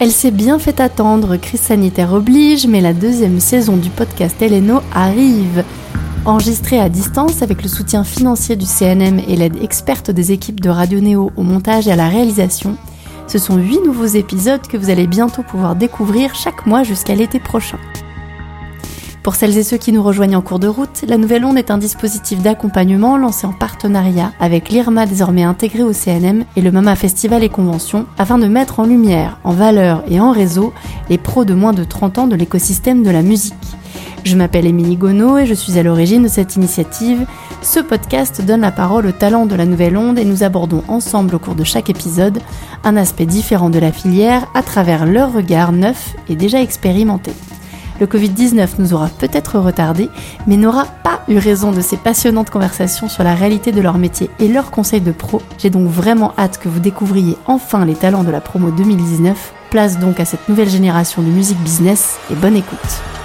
Elle s'est bien fait attendre, crise sanitaire oblige, mais la deuxième saison du podcast Eleno arrive. Enregistrée à distance avec le soutien financier du CNM et l'aide experte des équipes de Radio Néo au montage et à la réalisation, ce sont 8 nouveaux épisodes que vous allez bientôt pouvoir découvrir chaque mois jusqu'à l'été prochain. Pour celles et ceux qui nous rejoignent en cours de route, la Nouvelle Onde est un dispositif d'accompagnement lancé en partenariat avec l'IRMA désormais intégré au CNM et le MAMA Festival et Convention afin de mettre en lumière, en valeur et en réseau les pros de moins de 30 ans de l'écosystème de la musique. Je m'appelle Émilie Gonneau et je suis à l'origine de cette initiative. Ce podcast donne la parole aux talents de la Nouvelle Onde et nous abordons ensemble au cours de chaque épisode un aspect différent de la filière à travers leur regard neuf et déjà expérimenté. Le Covid-19 nous aura peut-être retardé, mais n'aura pas eu raison de ces passionnantes conversations sur la réalité de leur métier et leurs conseils de pro. J'ai donc vraiment hâte que vous découvriez enfin les talents de la promo 2019. Place donc à cette nouvelle génération de musique business et bonne écoute.